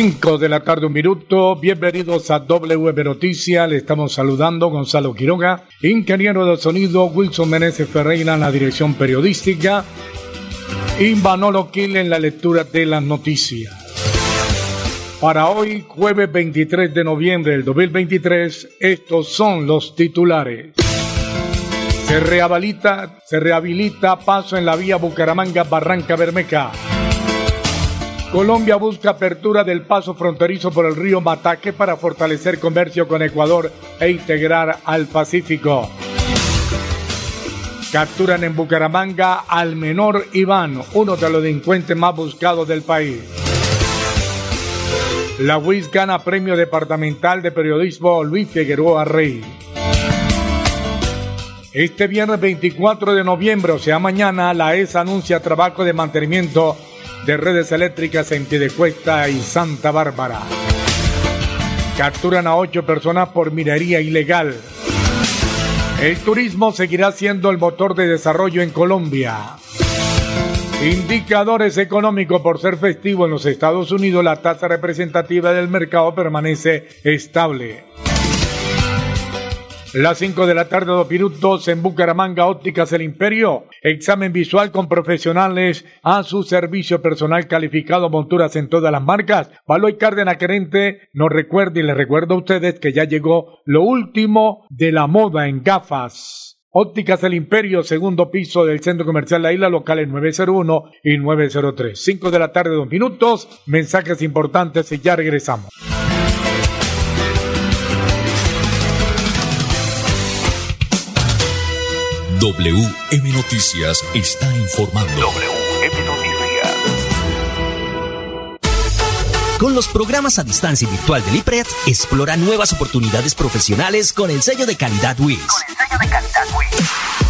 5 de la tarde, un minuto. Bienvenidos a WM Noticias. Le estamos saludando Gonzalo Quiroga, ingeniero de sonido, Wilson Meneses Ferreira en la dirección periodística y Manolo Quil en la lectura de las noticias. Para hoy, jueves 23 de noviembre del 2023, estos son los titulares. Se rehabilita, se rehabilita paso en la vía Bucaramanga-Barranca Bermeja. Colombia busca apertura del paso fronterizo por el río Mataque para fortalecer comercio con Ecuador e integrar al Pacífico. Capturan en Bucaramanga al menor Iván, uno de los delincuentes más buscados del país. La UIS gana premio departamental de periodismo Luis Figueroa Rey. Este viernes 24 de noviembre, o sea mañana, la ES anuncia trabajo de mantenimiento de redes eléctricas en Piedecuesta y Santa Bárbara. Capturan a ocho personas por minería ilegal. El turismo seguirá siendo el motor de desarrollo en Colombia. Indicadores económicos por ser festivo en los Estados Unidos, la tasa representativa del mercado permanece estable. Las 5 de la tarde, dos minutos en Bucaramanga, Ópticas El Imperio. Examen visual con profesionales a su servicio personal calificado, monturas en todas las marcas. Baloy Cárdenas Querente nos recuerda y les recuerdo a ustedes que ya llegó lo último de la moda en gafas. Ópticas El Imperio, segundo piso del Centro Comercial La Isla, locales 901 y 903. 5 de la tarde, dos minutos. Mensajes importantes y ya regresamos. WM Noticias está informando. WM Noticias. Con los programas a distancia y virtual del IPRED, explora nuevas oportunidades profesionales con el sello de calidad WIS. Con el sello de calidad WIS.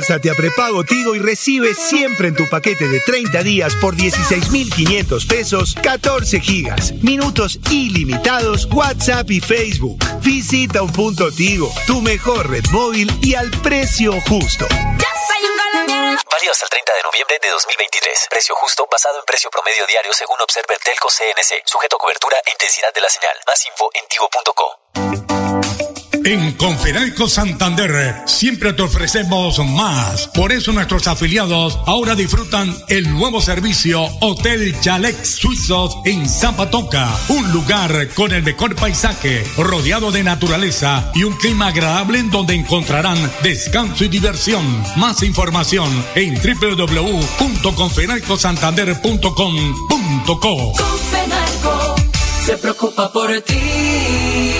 Pásate a prepago Tigo y recibe siempre en tu paquete de 30 días por 16,500 pesos 14 gigas, minutos ilimitados, WhatsApp y Facebook. Visita un punto Tigo, tu mejor red móvil y al precio justo. Válido hasta el 30 de noviembre de 2023. Precio justo basado en precio promedio diario según Observer Telco CNC. Sujeto a cobertura e intensidad de la señal. Más info en tigo.co. En Conferalco Santander siempre te ofrecemos más. Por eso nuestros afiliados ahora disfrutan el nuevo servicio Hotel Chalex Suizos en Zapatoca. Un lugar con el mejor paisaje, rodeado de naturaleza y un clima agradable en donde encontrarán descanso y diversión. Más información en www.conferalcosantander.com.co. Confenalco se preocupa por ti.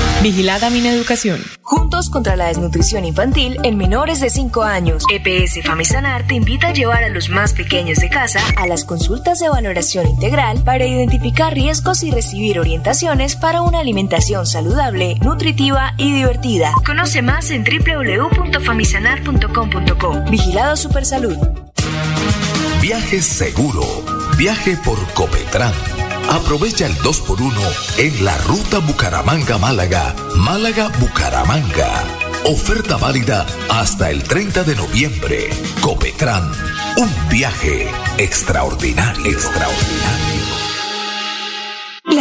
Vigilada Mineducación. Juntos contra la desnutrición infantil en menores de 5 años. EPS Famisanar te invita a llevar a los más pequeños de casa a las consultas de valoración integral para identificar riesgos y recibir orientaciones para una alimentación saludable, nutritiva y divertida. Conoce más en www.famisanar.com.co. Vigilado Supersalud. Viaje seguro. Viaje por Copetran. Aprovecha el 2x1 en la ruta Bucaramanga-Málaga, Málaga-Bucaramanga. Oferta válida hasta el 30 de noviembre. Copetran, Un viaje extraordinario, extraordinario.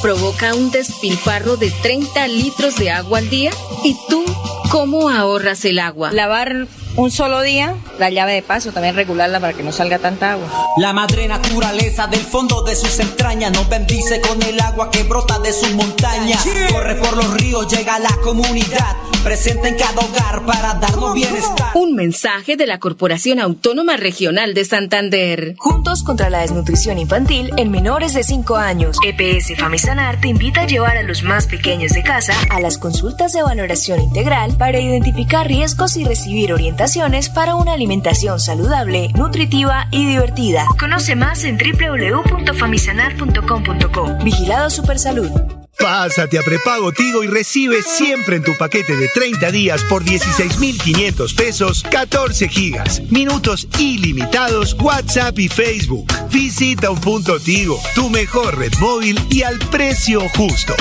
provoca un despilfarro de 30 litros de agua al día? ¿Y tú cómo ahorras el agua? Lavar un solo día, la llave de paso, también regularla para que no salga tanta agua. La madre naturaleza del fondo de sus entrañas nos bendice con el agua que brota de sus montañas. Corre por los ríos, llega a la comunidad, presente en cada hogar para darnos bienestar. Un mensaje de la Corporación Autónoma Regional de Santander. Juntos contra la desnutrición infantil en menores de 5 años. EPS Famisanar te invita a llevar a los más pequeños de casa a las consultas de valoración integral para identificar riesgos y recibir orientación para una alimentación saludable, nutritiva y divertida. Conoce más en www.famisanar.com.co. Vigilado Supersalud. Pásate a prepago Tigo y recibe siempre en tu paquete de 30 días por 16,500 pesos 14 gigas, minutos ilimitados, WhatsApp y Facebook. Visita un punto Tigo, tu mejor red móvil y al precio justo.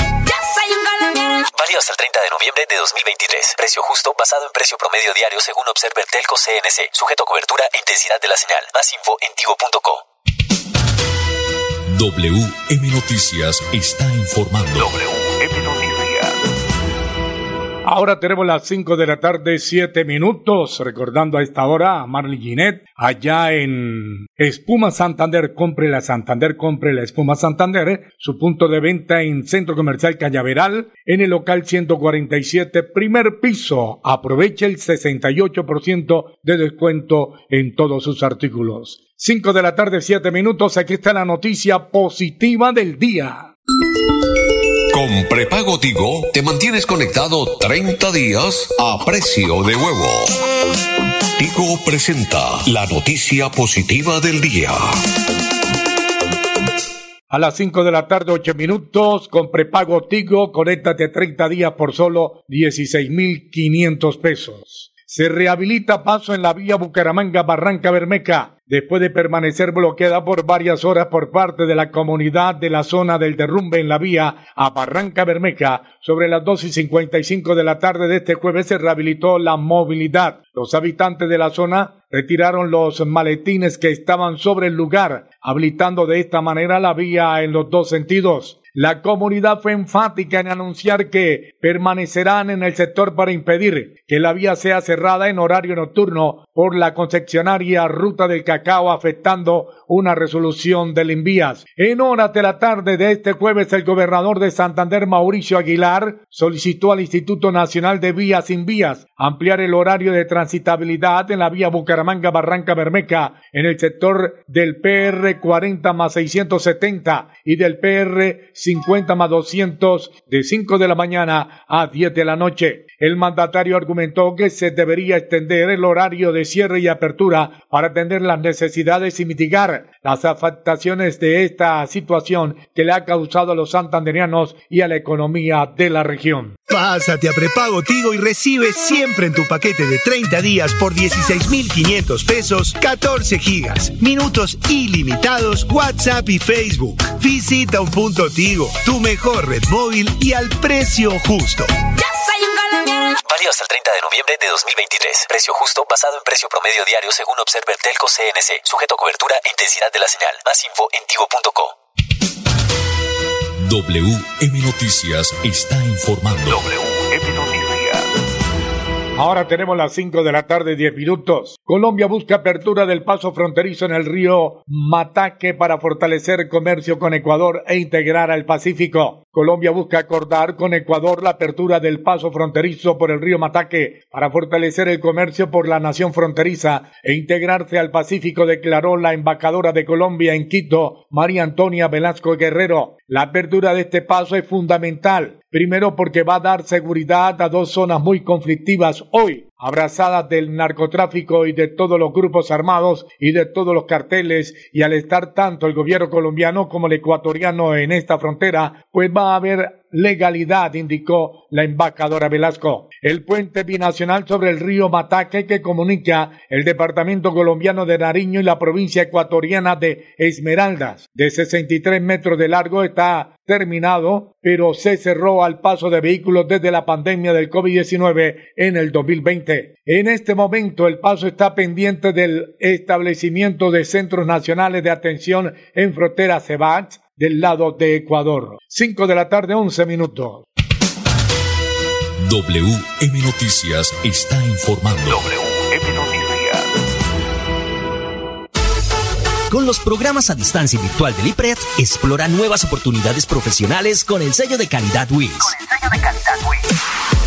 Válido hasta el 30 de noviembre de 2023. Precio justo basado en precio promedio diario según Observer Telco CNC. Sujeto a cobertura e intensidad de la señal. Más info en tigo.co. WM Noticias está informando. WM Noticias. Ahora tenemos las 5 de la tarde, 7 minutos. Recordando a esta hora a Marley Ginette, allá en Espuma Santander. Compre la Santander, compre la Espuma Santander. Su punto de venta en Centro Comercial Cañaveral, en el local 147, primer piso. Aproveche el 68% de descuento en todos sus artículos. 5 de la tarde, 7 minutos. Aquí está la noticia positiva del día. Con prepago Tigo te mantienes conectado 30 días a precio de huevo. Tigo presenta la noticia positiva del día. A las 5 de la tarde, 8 minutos, con prepago Tigo, conéctate 30 días por solo 16,500 pesos. Se rehabilita paso en la vía Bucaramanga Barranca Bermeca después de permanecer bloqueada por varias horas por parte de la comunidad de la zona del derrumbe en la vía a Barranca Bermeja, sobre las dos y cincuenta y cinco de la tarde de este jueves se rehabilitó la movilidad. Los habitantes de la zona retiraron los maletines que estaban sobre el lugar, habilitando de esta manera la vía en los dos sentidos. La comunidad fue enfática en anunciar que permanecerán en el sector para impedir que la vía sea cerrada en horario nocturno por la concesionaria Ruta del Cacao afectando una resolución del Invías. En horas de la tarde de este jueves, el gobernador de Santander, Mauricio Aguilar, solicitó al Instituto Nacional de Vías sin Vías ampliar el horario de transitabilidad en la vía Bucaramanga Barranca Bermeca en el sector del PR 40 más 670 y del PR 50 más 200 de 5 de la mañana a 10 de la noche. El mandatario argumentó que se debería extender el horario de cierre y apertura para atender las necesidades y mitigar las afectaciones de esta situación que le ha causado a los santanderianos y a la economía de la región. Pásate a prepago Tigo y recibe siempre en tu paquete de 30 días por 16,500 pesos 14 gigas, minutos ilimitados, WhatsApp y Facebook. Visita un punto Tigo, tu mejor red móvil y al precio justo. Válido hasta el 30 de noviembre de 2023. Precio justo basado en precio promedio diario según Observer Telco CNC. Sujeto a cobertura e intensidad de la señal. Más info en tigo.co. WM Noticias está informando. WM Noticias. Ahora tenemos las 5 de la tarde, 10 minutos. Colombia busca apertura del paso fronterizo en el río Mataque para fortalecer comercio con Ecuador e integrar al Pacífico. Colombia busca acordar con Ecuador la apertura del paso fronterizo por el río Mataque para fortalecer el comercio por la nación fronteriza e integrarse al Pacífico, declaró la embajadora de Colombia en Quito, María Antonia Velasco Guerrero. La apertura de este paso es fundamental Primero porque va a dar seguridad a dos zonas muy conflictivas hoy, abrazadas del narcotráfico y de todos los grupos armados y de todos los carteles y al estar tanto el gobierno colombiano como el ecuatoriano en esta frontera, pues va a haber legalidad, indicó la embajadora Velasco. El puente binacional sobre el río Mataque que comunica el departamento colombiano de Nariño y la provincia ecuatoriana de Esmeraldas, de 63 metros de largo, está terminado, pero se cerró al paso de vehículos desde la pandemia del COVID-19 en el 2020. En este momento el paso está pendiente del establecimiento de centros nacionales de atención en frontera CEBAX del lado de Ecuador. 5 de la tarde, 11 minutos. WM Noticias está informando. WM Noticias. Con los programas a distancia virtual del IPRED, explora nuevas oportunidades profesionales con el sello de calidad WIS. Con el sello de calidad WIS.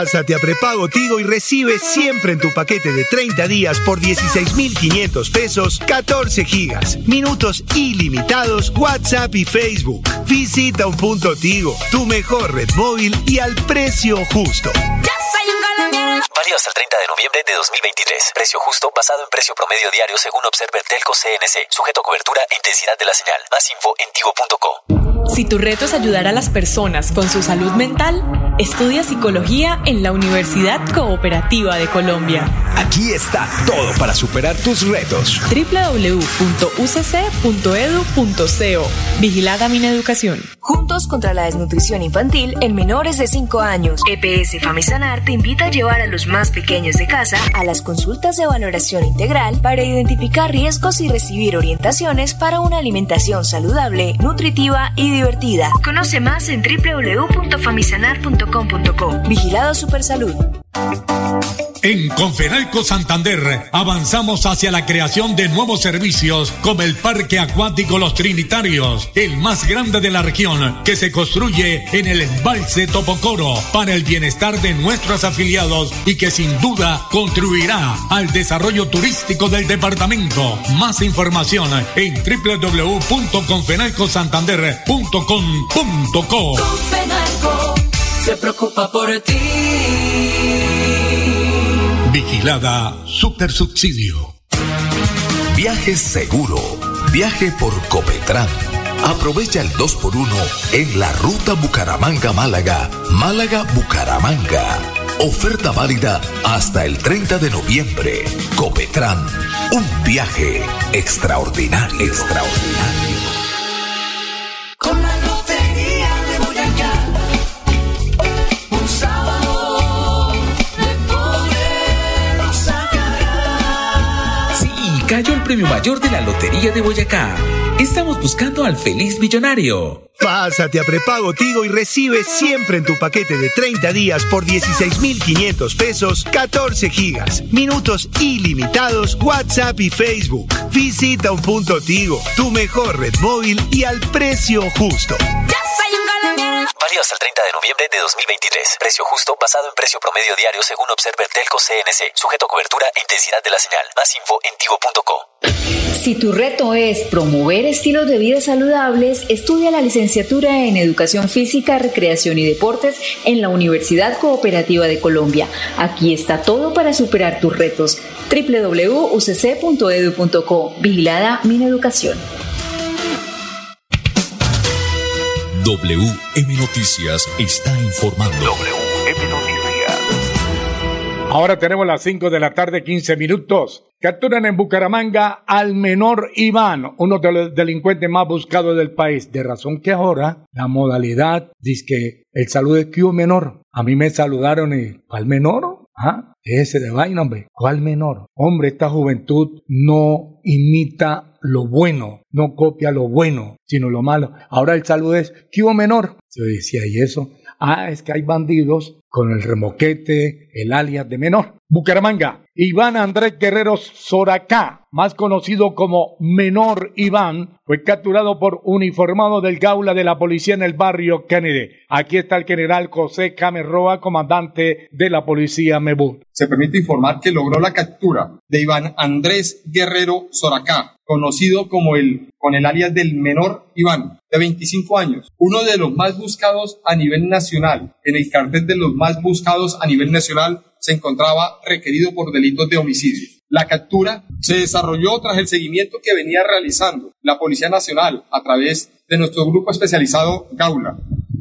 Pásate a prepago Tigo y recibe siempre en tu paquete de 30 días por 16,500 pesos 14 gigas, minutos ilimitados, WhatsApp y Facebook. Visita un punto Tigo, tu mejor red móvil y al precio justo. Válido hasta el 30 de noviembre de 2023. Precio justo basado en precio promedio diario según Observer Telco CNC. Sujeto a cobertura e intensidad de la señal. Más info en tigo.co. Si tu reto es ayudar a las personas con su salud mental, estudia psicología en la Universidad Cooperativa de Colombia. Aquí está todo para superar tus retos. www.ucc.edu.co. Vigilada Mineducación. Juntos contra la desnutrición infantil en menores de 5 años. EPS Famisanar te invita a llevar a los más pequeños de casa a las consultas de valoración integral para identificar riesgos y recibir orientaciones para una alimentación saludable, nutritiva y divertida. Conoce más en www.famisanar.com.co. Vigilado Supersalud. En Confenalco Santander avanzamos hacia la creación de nuevos servicios como el Parque Acuático Los Trinitarios, el más grande de la región, que se construye en el embalse Topocoro para el bienestar de nuestros afiliados y que sin duda contribuirá al desarrollo turístico del departamento. Más información en www.confenalcosantander.com.co. Confenalco se preocupa por ti. Vigilada Supersubsidio. Viaje seguro. Viaje por Copetran. Aprovecha el 2x1 en la ruta Bucaramanga-Málaga. Málaga-Bucaramanga. Oferta válida hasta el 30 de noviembre. Copetran. Un viaje extraordinario. Extraordinario. Premio mayor de la Lotería de Boyacá. Estamos buscando al feliz millonario. Pásate a prepago Tigo y recibe siempre en tu paquete de 30 días por 16,500 pesos 14 gigas, minutos ilimitados, WhatsApp y Facebook. Visita un punto Tigo, tu mejor red móvil y al precio justo. Válido hasta el 30 de noviembre de 2023. Precio justo basado en precio promedio diario según Observer Telco CNC. Sujeto a cobertura e intensidad de la señal. Más info en tigo.co. Si tu reto es promover estilos de vida saludables, estudia la licenciatura en Educación Física, Recreación y Deportes en la Universidad Cooperativa de Colombia. Aquí está todo para superar tus retos. www.ucc.edu.co. Vigilada Mineducación. WM Noticias está informando. WM Noticias. Ahora tenemos las 5 de la tarde, 15 minutos. Capturan en Bucaramanga al menor Iván, uno de los delincuentes más buscados del país. De razón que ahora la modalidad dice que el saludo es que menor. A mí me saludaron y ¿cuál menor? ¿Ah? Ese de vaina, hombre. ¿Cuál menor? Hombre, esta juventud no imita lo bueno, no copia lo bueno, sino lo malo. Ahora el saludo es que menor. Yo decía, ¿y eso? Ah, es que hay bandidos con el remoquete, el alias de menor. Bucaramanga, Iván Andrés Guerrero Soracá, más conocido como Menor Iván, fue capturado por uniformado del Gaula de la policía en el barrio Kennedy. Aquí está el general José Camerroa, comandante de la policía Mebú. Se permite informar que logró la captura de Iván Andrés Guerrero Soracá, conocido como el, con el alias del menor Iván, de 25 años, uno de los más buscados a nivel nacional. En el cartel de los más buscados a nivel nacional se encontraba requerido por delitos de homicidio. La captura se desarrolló tras el seguimiento que venía realizando la Policía Nacional a través de nuestro grupo especializado Gaula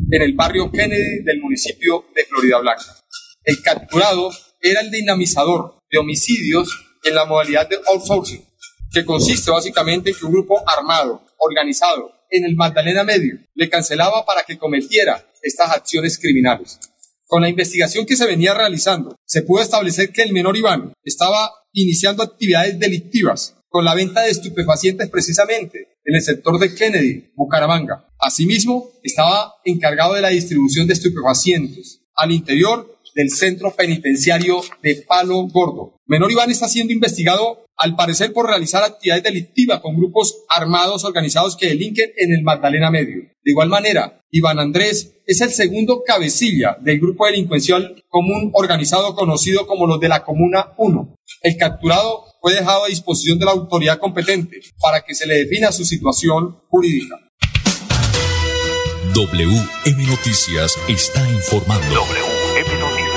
en el barrio Kennedy del municipio de Florida Blanca. El capturado era el dinamizador de homicidios en la modalidad de outsourcing, que consiste básicamente en que un grupo armado, organizado en el Magdalena Medio, le cancelaba para que cometiera estas acciones criminales. Con la investigación que se venía realizando, se pudo establecer que el menor Iván estaba iniciando actividades delictivas con la venta de estupefacientes precisamente en el sector de Kennedy, Bucaramanga. Asimismo, estaba encargado de la distribución de estupefacientes al interior del centro penitenciario de Palo Gordo. Menor Iván está siendo investigado al parecer por realizar actividades delictivas con grupos armados organizados que delinquen en el Magdalena Medio. De igual manera, Iván Andrés es el segundo cabecilla del grupo delincuencial común organizado conocido como los de la Comuna 1. El capturado fue dejado a disposición de la autoridad competente para que se le defina su situación jurídica. WM Noticias está informando. WM Noticias.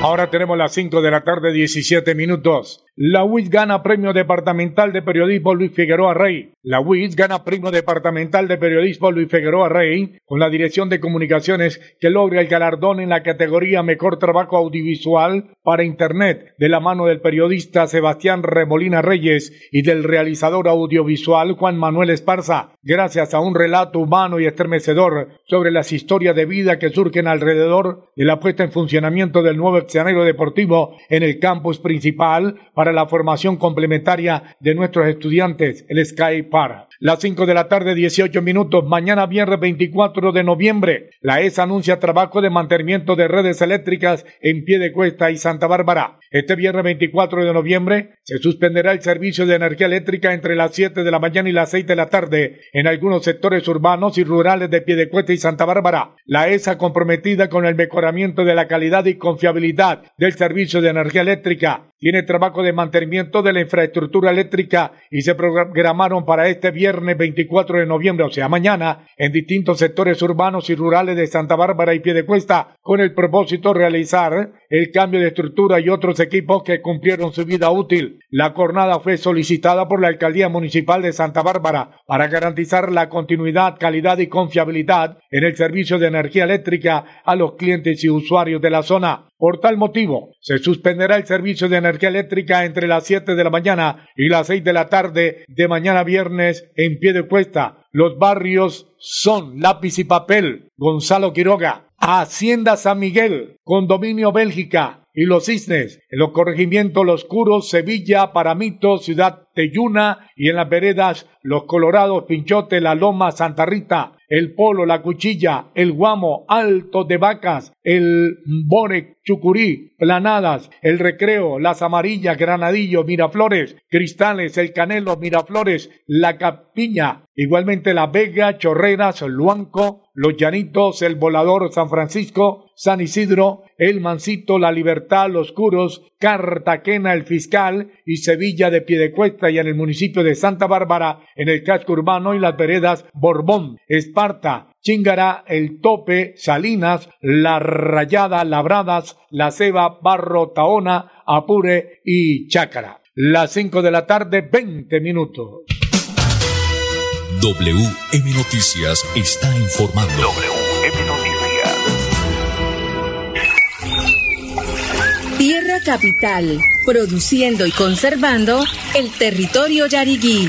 Ahora tenemos las 5 de la tarde, 17 minutos. La UIS gana premio departamental de periodismo Luis Figueroa Rey. La UIS gana premio departamental de periodismo Luis Figueroa Rey con la Dirección de Comunicaciones que logra el galardón en la categoría Mejor Trabajo Audiovisual para Internet de la mano del periodista Sebastián Remolina Reyes y del realizador audiovisual Juan Manuel Esparza, gracias a un relato humano y estremecedor sobre las historias de vida que surgen alrededor de la puesta en funcionamiento del nuevo escenario deportivo en el campus principal para la formación complementaria de nuestros estudiantes, el Sky Para. Las 5 de la tarde, 18 minutos, mañana viernes 24 de noviembre, la ESA anuncia trabajo de mantenimiento de redes eléctricas en pie de cuesta y Santa Bárbara. Este viernes 24 de noviembre se suspenderá el servicio de energía eléctrica entre las 7 de la mañana y las 6 de la tarde en algunos sectores urbanos y rurales de Piedecuesta y Santa Bárbara. La ESA comprometida con el mejoramiento de la calidad y confiabilidad del servicio de energía eléctrica tiene trabajo de mantenimiento de la infraestructura eléctrica y se programaron para este viernes 24 de noviembre, o sea, mañana, en distintos sectores urbanos y rurales de Santa Bárbara y Piedecuesta, con el propósito de realizar el cambio de estructura y otros equipos que cumplieron su vida útil. La jornada fue solicitada por la Alcaldía Municipal de Santa Bárbara para garantizar la continuidad, calidad y confiabilidad en el servicio de energía eléctrica a los clientes y usuarios de la zona. Por tal motivo, se suspenderá el servicio de energía eléctrica entre las 7 de la mañana y las 6 de la tarde de mañana viernes en pie de cuesta. Los barrios son Lápiz y Papel, Gonzalo Quiroga, Hacienda San Miguel, Condominio Bélgica y Los Cisnes, en los corregimientos Los Curos, Sevilla, Paramito, Ciudad Teyuna y en las veredas Los Colorados, Pinchote, La Loma, Santa Rita, el Polo, La Cuchilla, el Guamo, Alto de Vacas, el Bore, Chucurí, Planadas, el Recreo, Las Amarillas, Granadillo, Miraflores, Cristales, el Canelo, Miraflores, La Capiña, igualmente La Vega, Chorreras, Luanco, Los Llanitos, El Volador, San Francisco, San Isidro, El Mancito, La Libertad, Los Curos, Cartaquena, El Fiscal y Sevilla de Piedecuesta y en el municipio de Santa Bárbara, en el casco urbano y las veredas Borbón, Esparta, Chingara, El Tope, Salinas, La Rayada, Labradas, La Ceba, Barro, Taona, Apure y Chácara. Las 5 de la tarde, 20 minutos. WM Noticias está informando. WM Noticias. Tierra Capital, produciendo y conservando el territorio yariguí.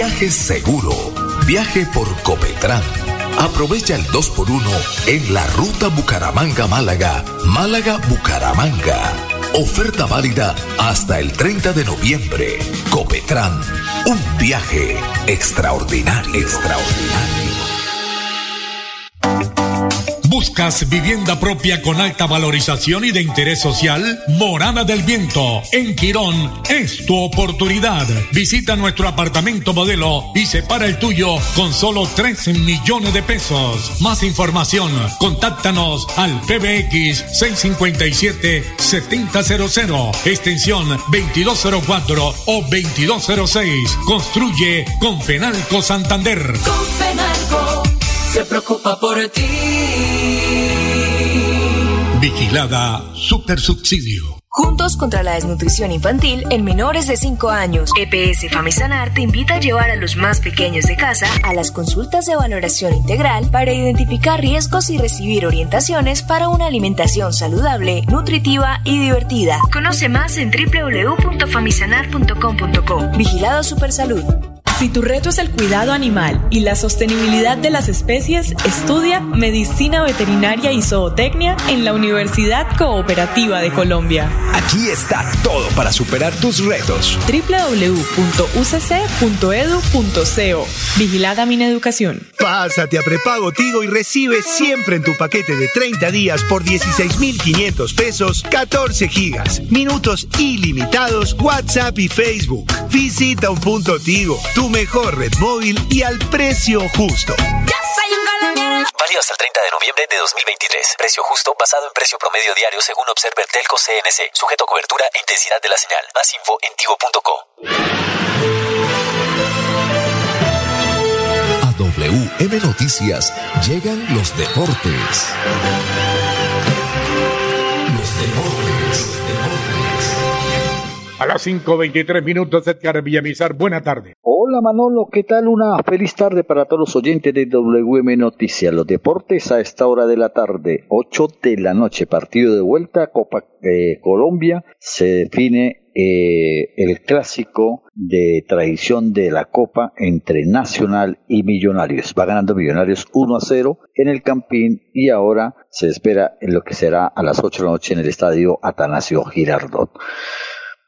Viaje seguro. Viaje por Copetran. Aprovecha el 2x1 en la ruta Bucaramanga-Málaga, Málaga-Bucaramanga. Oferta válida hasta el 30 de noviembre. Copetran, un viaje extraordinario, extraordinario. ¿Buscas vivienda propia con alta valorización y de interés social? Morada del Viento, en Quirón, es tu oportunidad. Visita nuestro apartamento modelo y separa el tuyo con solo 3 millones de pesos. Más información, contáctanos al PBX 657-7000, extensión 2204 o 2206. Construye con Fenalco Santander. Con Fenalco se preocupa por ti. Vigilada Super Subsidio. Juntos contra la desnutrición infantil en menores de 5 años. EPS Famisanar te invita a llevar a los más pequeños de casa a las consultas de valoración integral para identificar riesgos y recibir orientaciones para una alimentación saludable, nutritiva y divertida. Conoce más en www.famisanar.com.co. Vigilado Supersalud. Si tu reto es el cuidado animal y la sostenibilidad de las especies, estudia Medicina Veterinaria y Zootecnia en la Universidad Cooperativa de Colombia. Aquí está todo para superar tus retos. www.ucc.edu.co Vigilada Mineducación. Pásate a prepago Tigo y recibe siempre en tu paquete de 30 días por 16,500 pesos 14 gigas, minutos ilimitados, WhatsApp y Facebook. Visita un punto Tigo, tu mejor red móvil y al precio justo. Válido hasta el 30 de noviembre de 2023. Precio justo basado en precio promedio diario según Observer Telco CNC. Sujeto a cobertura e intensidad de la señal. Más info en tigo.co. WM Noticias llegan los deportes. Los deportes. A las 5.23 minutos, Edgar Villamizar, buena tarde. Hola Manolo, ¿qué tal? Una feliz tarde para todos los oyentes de WM Noticias. Los deportes a esta hora de la tarde, 8 de la noche, partido de vuelta, Copa eh, Colombia, se define eh, el clásico de tradición de la Copa entre Nacional y Millonarios. Va ganando Millonarios 1 a 0 en el Campín y ahora se espera en lo que será a las 8 de la noche en el estadio Atanasio Girardot.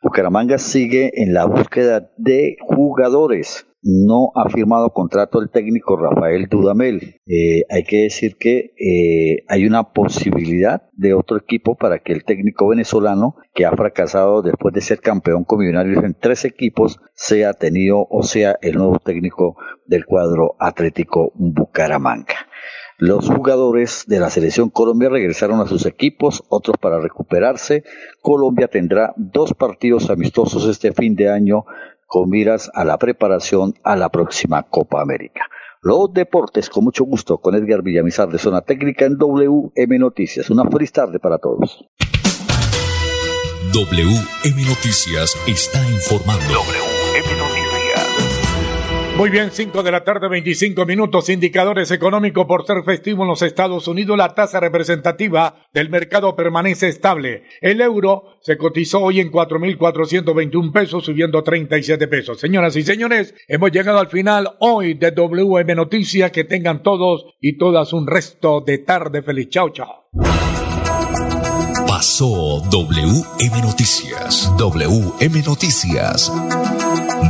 Bucaramanga sigue en la búsqueda de jugadores. No ha firmado contrato el técnico Rafael Dudamel. Eh, hay que decir que eh, hay una posibilidad de otro equipo para que el técnico venezolano, que ha fracasado después de ser campeón con Millonarios en tres equipos, sea tenido o sea el nuevo técnico del cuadro Atlético Bucaramanga. Los jugadores de la selección Colombia regresaron a sus equipos, otros para recuperarse. Colombia tendrá dos partidos amistosos este fin de año con miras a la preparación a la próxima Copa América. Los deportes, con mucho gusto, con Edgar Villamizar de Zona Técnica en WM Noticias. Una feliz tarde para todos. WM Noticias está informando. WM Noticias. Muy bien, 5 de la tarde, 25 minutos. Indicadores económicos por ser festivo en los Estados Unidos. La tasa representativa del mercado permanece estable. El euro se cotizó hoy en 4.421 pesos, subiendo 37 pesos. Señoras y señores, hemos llegado al final hoy de WM Noticias. Que tengan todos y todas un resto de tarde feliz. Chao, chao. Pasó WM Noticias. WM Noticias.